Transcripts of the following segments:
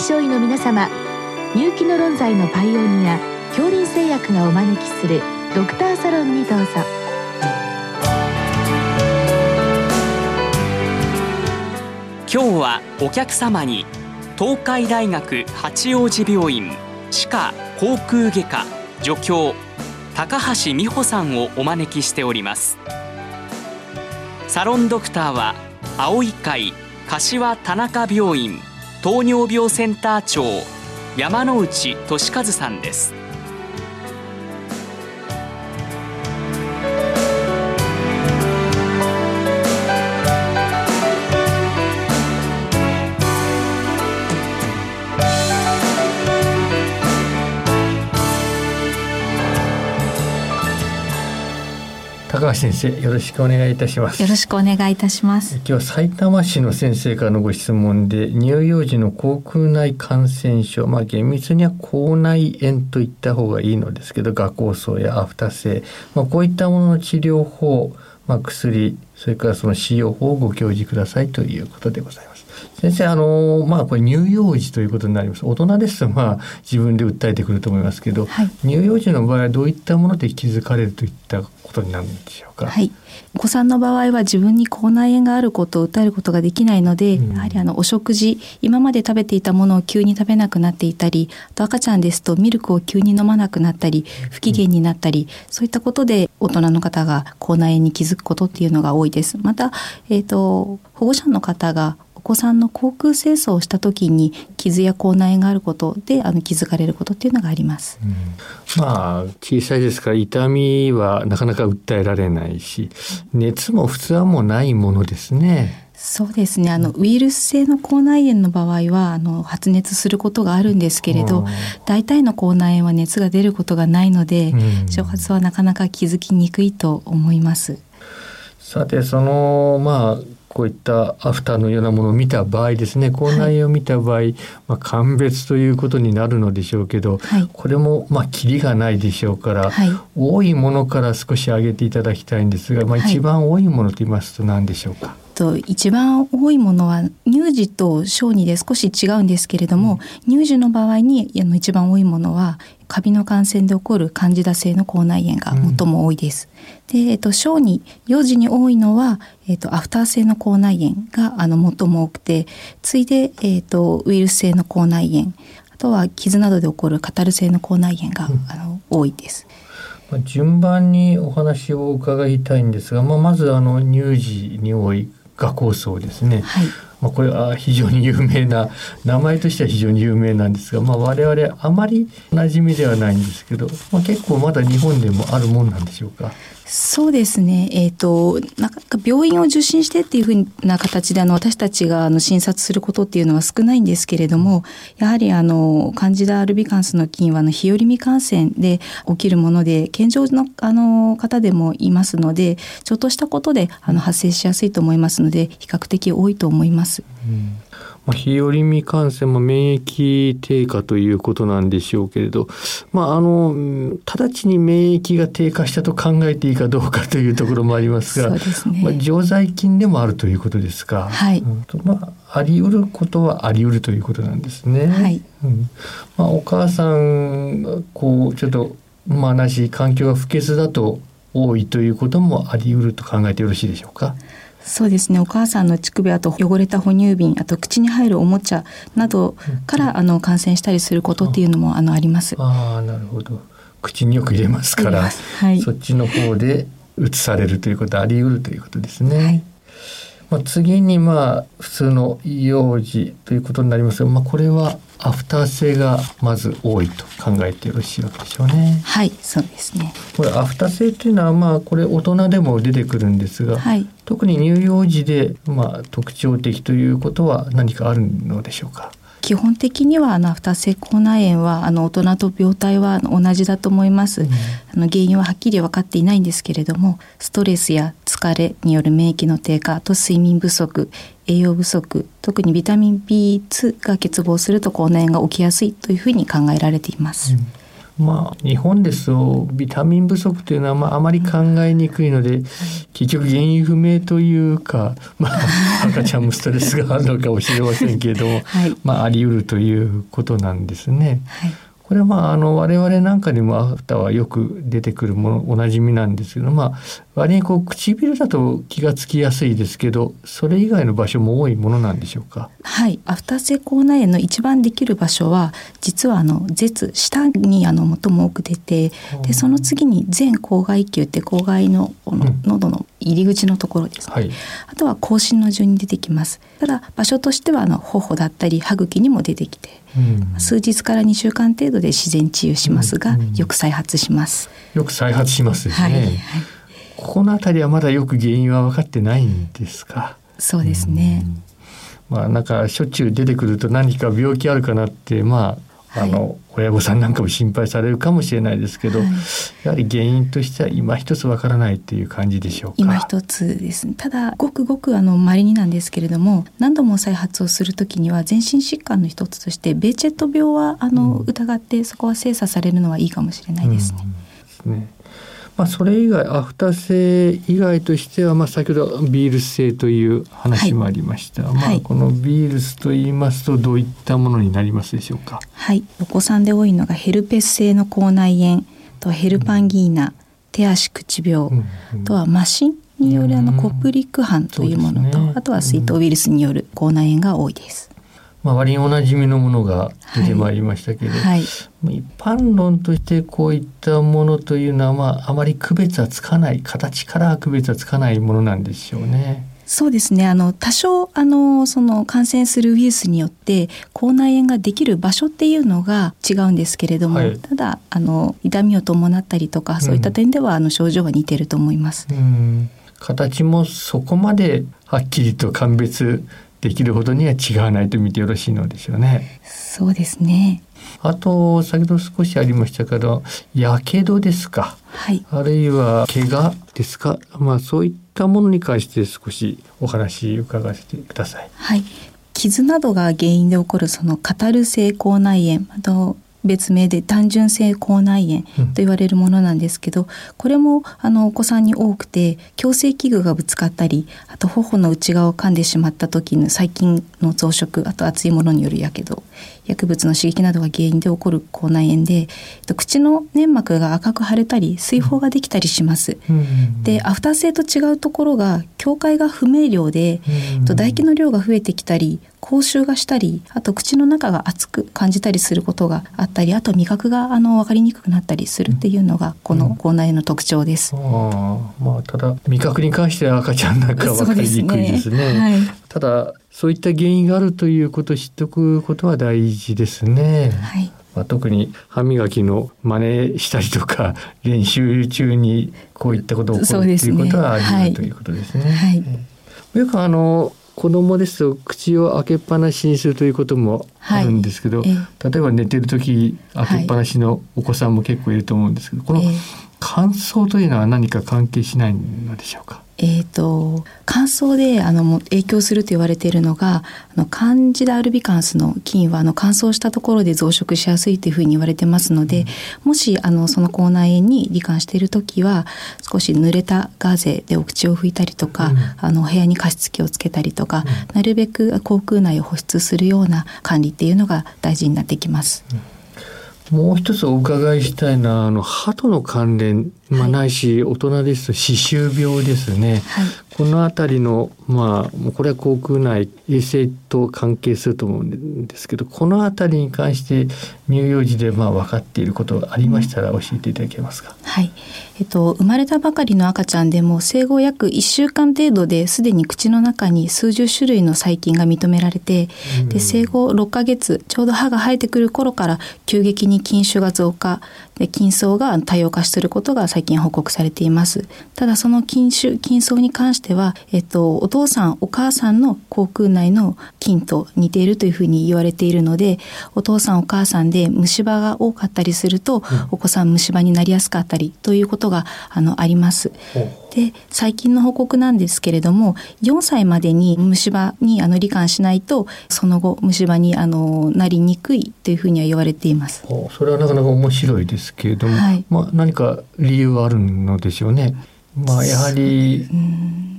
症医の皆様入気の論剤のパイオニア恐林製薬がお招きするドクターサロンにどうぞ。今日はお客様に東海大学八王子病院歯科口腔外科助教高橋美穂さんをお招きしております。サロンドクターは青い会柏田中病院糖尿病センター長山内俊和さんです。高橋先生よろしくお願いいたします。よろしくお願いいたします。今日は埼玉市の先生からのご質問で乳幼児の口腔内感染症まあ厳密には口内炎と言った方がいいのですけど画酵素やアフタ性、まあ、こういったものの治療法、まあ、薬それからその使用法をご教示くださいということでございます先生あのまあこれ乳幼児ということになります。大人ですとまあ自分で訴えてくると思いますけど、はい、乳幼児の場合はどういったもので気づかれるといったことになるんでしょうか？はい、お子さんの場合は自分に口内炎があることを訴えることができないので、うん、やはりあのお食事今まで食べていたものを急に食べなくなっていたりあと赤ちゃんですとミルクを急に飲まなくなったり不機嫌になったり、うん、そういったことで大人の方が口内炎に気づくことっていうのが多いです。また、えーと保護者の方がお子さんの口腔清掃をした時に傷や口内炎があることであの気づかれることっていうのがあります、うん、まあ小さいですから痛みはなかなか訴えられないし熱も普通はもうないものですね。そうですね。あのウイルス性の口内炎の場合はあの発熱することがあるんですけれど、大体の口内炎は熱が出ることがないので、うん、触発はなかなか気づきにくいと思います。さてそのまあこういったアフターのようなものを見た場合ですね口内炎を見た場合、はい、まあ、鑑別ということになるのでしょうけど、はい、これもまあキリがないでしょうから、はい、多いものから少し上げていただきたいんですが、まあ、一番多いものと言いますと何でしょうか、と一番多いものは乳児と小児で少し違うんですけれども、うん、乳児の場合にあの一番多いものはカビの感染で起こるカンジダ性の口内炎が最も多いです。うん、で、えっと、小児幼児に多いのは、えっと、アフター性の口内炎があの最も多くて次いで、えっと、ウイルス性の口内炎あとは傷などで起こるカタル性の口内炎が、うん、あの多いです。順番にお話を伺いたいんですが、まあ、まずあの乳児に多い画構想ですね。はいまあ、これは非常に有名な名前としては非常に有名なんですが、まあ、我々あまり馴染みではないんですけど、まあ、結構まだ日本でもあるもんなんでしょうか？そうですね、えーと、なかなか病院を受診してっていうふうな形であの私たちがあの診察することっていうのは少ないんですけれどもやはりあのカンジダアルビカンスの菌はあの日和見感染で起きるもので健常のあの方でもいますのでちょっとしたことであの発生しやすいと思いますので比較的多いと思います。うんまあ、日和見感染も免疫低下ということなんでしょうけれど、まあ、あの直ちに免疫が低下したと考えていいかどうかというところもありますがす、ね、まあ、常在菌でもあるということですか。はい、まあ、あり得ることはあり得るということなんですね。はいうんまあ、お母さんこうちょっとまあなし環境が不潔だと多いということもあり得ると考えてよろしいでしょうか？そうですね。お母さんの乳首あと汚れた哺乳瓶あと口に入るおもちゃなどから、あの感染したりすることっていうのもあのあります。あなるほど。口によく入れますから、はい、そっちの方で移されるということあり得るということですね。はいまあ、次にまあ普通の幼児ということになりますが、まあ、これはアフター性がまず多いと考えてよろしいわけでしょうね。はいそうですねこれアフター性というのはまあこれ大人でも出てくるんですが、はい、特に乳幼児でまあ特徴的ということは何かあるのでしょうか？基本的にはあのアフター性口内炎はあの大人と病態は同じだと思います、うん、あの原因ははっきり分かっていないんですけれどもストレスや疲れによる免疫の低下と睡眠不足栄養不足特にビタミン B2 が欠乏すると口内炎が起きやすいというふうに考えられています、うんまあ日本ですとビタミン不足というのはまああまり考えにくいので、結局原因不明というか、まあ、赤ちゃんもストレスがあるのかもしれませんけれども、はい、まああり得るということなんですね。はい。これはまああの我々なんかにもアフターはよく出てくるものおなじみなんですけどまあ割にこう唇だと気がつきやすいですけどそれ以外の場所も多いものなんでしょうか？はい。アフター性口内炎の一番できる場所は実はあの舌下にあの最も多く出てでその次に全口外球って口外のこの喉の入り口のところです、ね、はい、あとは口唇の順に出てきます。ただ場所としてはあの頬だったり歯茎にも出てきて、うん、数日から2週間程度で自然治癒しますが、うんうん、よく再発します。よく再発しますね、はい、はい、この辺りはまだよく原因は分かってないんですか？そうですね、まあなんかしょっちゅう出てくると何か病気あるかなってまああの、親御さんなんかも心配されるかもしれないですけど、はい、やはり原因としては今一つわからないっていう感じでしょうか？今一つですね。ただごくごくあの稀になんですけれども何度も再発をするときには全身疾患の一つとしてベーチェット病はあの、うん、疑ってそこは精査されるのはいいかもしれないですね。うん、ですねまあ、それ以外アフター性以外としては、まあ、先ほどビールス性という話もありました、はい、まあ、このビールスと言いますとどういったものになりますでしょうか？はい。お子さんで多いのがヘルペス性の口内炎とヘルパンギーナ、うん、手足口病、うんうん、とは麻疹によるあのコプリック斑というものと、ね、あとは水筒ウイルスによる口内炎が多いです。まあ、割におなじみのものが出てまいりましたけど、はい。はい、一般論としてこういったものというのは、まあ、あまり区別はつかない形から区別はつかないものなんでしょうね。そうですね。あの多少あのその感染するウイルスによって口内炎ができる場所っていうのが違うんですけれども、はい、ただあの痛みを伴ったりとかそういった点では、うん、あの症状は似てると思います。うん。形もそこまではっきりと鑑別できるほどには違わないと見てよろしいのでしょうね。そうですね。あと先ほど少しありましたけどやけどですか、はい、あるいは怪我ですか、まあ、そういったものに関して少しお話伺わせてください。はい傷などが原因で起こるそのカタル性口内炎あと別名で単純性口内炎と言われるものなんですけど、うん、これもあのお子さんに多くて矯正器具がぶつかったりあと頬の内側を噛んでしまった時の細菌の増殖あと熱いものによるやけど薬物の刺激などが原因で起こる口内炎で口の粘膜が赤く腫れたり水疱ができたりします。うん、でアフター性と違うところが境界が不明瞭で、うん、唾液の量が増えてきたり口臭がしたりあと口の中が熱く感じたりすることがあったりあと味覚があの分かりにくくなったりするっていうのがこの口内炎の特徴です。うん、あまあただ味覚に関しては赤ちゃんなんか分かりにくいですね。すねはい、ただそういった原因があるということを知っておくことは大事ですね。はい。まあ、特に歯磨きの真似したりとか練習中にこういったことを起こる、ということはあり得る、ということですね。はい、よくあの子供ですと口を開けっぱなしにするということもあるんですけど、はい、例えば寝てる時開けっぱなしのお子さんも結構いると思うんですけど、この乾燥というのは何か関係しないのでしょうか？えーと、乾燥であの影響すると言われているのがあのカンジダアルビカンスの菌はあの乾燥したところで増殖しやすいというふうに言われてますので、うん、もしあのその口内炎に罹患している時は少し濡れたガーゼでお口を拭いたりとか、うん、あの部屋に加湿器をつけたりとか、うん、なるべく口腔内を保湿するような管理っていうのが大事になってきます。もう一つお伺いしたいのはあの歯との関連、まあ、ないし大人ですと歯周病ですね、はい、この辺りのまあこれは口腔内衛生と関係すると思うんですけどこの辺りに関して乳幼児でまあ分かっていることがありましたら教えていただけますか？はい、えっと生まれたばかりの赤ちゃんでも生後約1週間程度ですでに口の中に数十種類の細菌が認められて、で生後6ヶ月ちょうど歯が生えてくる頃から急激に菌種が増加で菌層が多様化することが最近報告されています。ただその菌種菌層に関しては、えっと、お父さんお母さんの口腔内の菌と似ているというふうに言われているのでお父さんお母さんで虫歯が多かったりすると、うん、お子さん虫歯になりやすかったりということがあのあります。で最近の報告なんですけれども4歳までに虫歯にあの罹患しないとその後虫歯にあのなりにくいというふうには言われています。それはなかなか面白いですけれども、はい、まあ、何か理由はあるのでしょうね。まあ、やはり、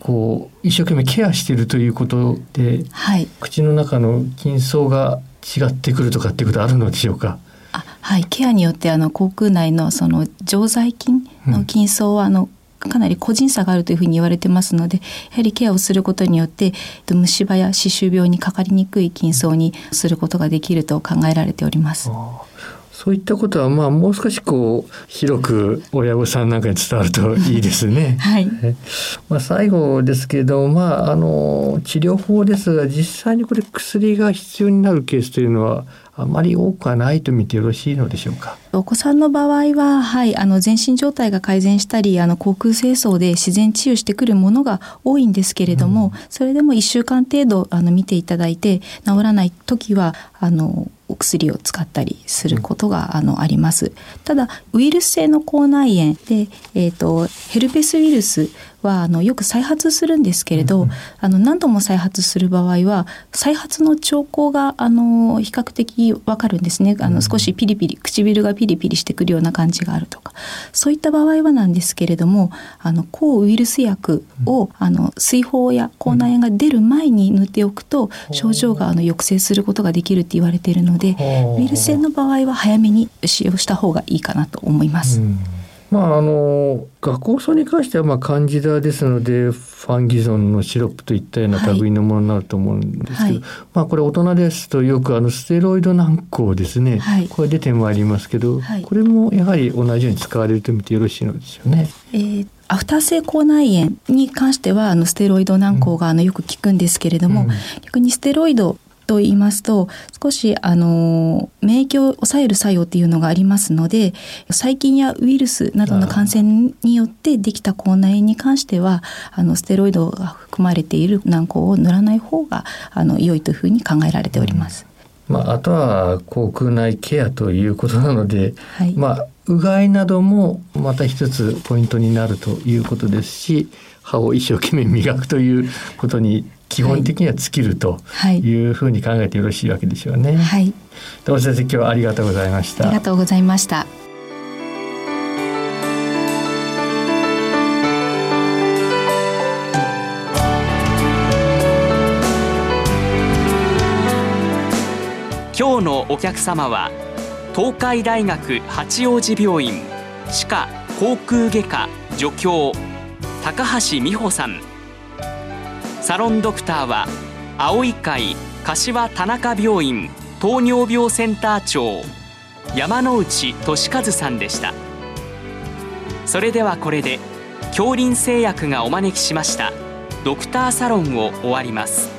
こう一生懸命ケアしているということで、はい、口の中の筋層が違ってくるとかっていうことあるのでしょうか？はい、ケアによってあの口腔内のその常在菌の筋層はあの、かなり個人差があるというふうに言われてますのでやはりケアをすることによって虫歯や歯周病にかかりにくい筋層にすることができると考えられております。そういったことはまあもう少しこう広く親御さんなんかに伝わるといいですね。はい。まあ最後ですけどまああの治療法ですが実際にこれ薬が必要になるケースというのはあまり多くはないと見てよろしいのでしょうか。お子さんの場合は、はい、あの全身状態が改善したり、あの口腔清掃で自然治癒してくるものが多いんですけれども、うん、それでも1週間程度あの見ていただいて治らない時はあのお薬を使ったりすることが、あのあります。ただウイルス性の口内炎で、えーと、ヘルペスウイルスはあのよく再発するんですけれど、うん、あの何度も再発する場合は再発の兆候があの比較的わかるんですね。あの少しピリピリ唇がピリピリしてくるような感じがあるとか。そういった場合はなんですけれどもあの抗ウイルス薬を、うん、あの水疱や口内炎が出る前に塗っておくと、症状があの抑制することができるって言われているのでウイルス性の場合は早めに使用した方がいいかなと思います。うんまああの画酵素に関してはまあカンジダですのでファンギゾンのシロップといったような類のものになると思うんですけど、はい、まあこれ大人ですとよくあのステロイド軟膏ですね、はい、これ出てまいりますけど、はい、これもやはり同じように使われると見てよろしいのですよね。えーアフター性口内炎に関してはあのステロイド軟膏があのよく効くんですけれども、うん、逆にステロイドと言いますと少しあの免疫を抑える作用っていうのがありますので細菌やウイルスなどの感染によってできた口内炎に関してはあのステロイドが含まれている軟膏を塗らない方があの良いというふうに考えられております。まあ、あとは口腔内ケアということなので、はい、まあうがいなどもまた一つポイントになるということですし歯を一生懸命磨くということに基本的には尽きるというふうに考えてよろしいわけでしょうね。はい。どうも先生今日はありがとうございました。ありがとうございました。今日のお客様は東海大学八王子病院歯科口腔外科助教高橋美穂さんサロンドクターは青い会柏田中病院糖尿病センター長山内俊和さんでした。それではこれで恐林製薬がお招きしましたドクターサロンを終わります。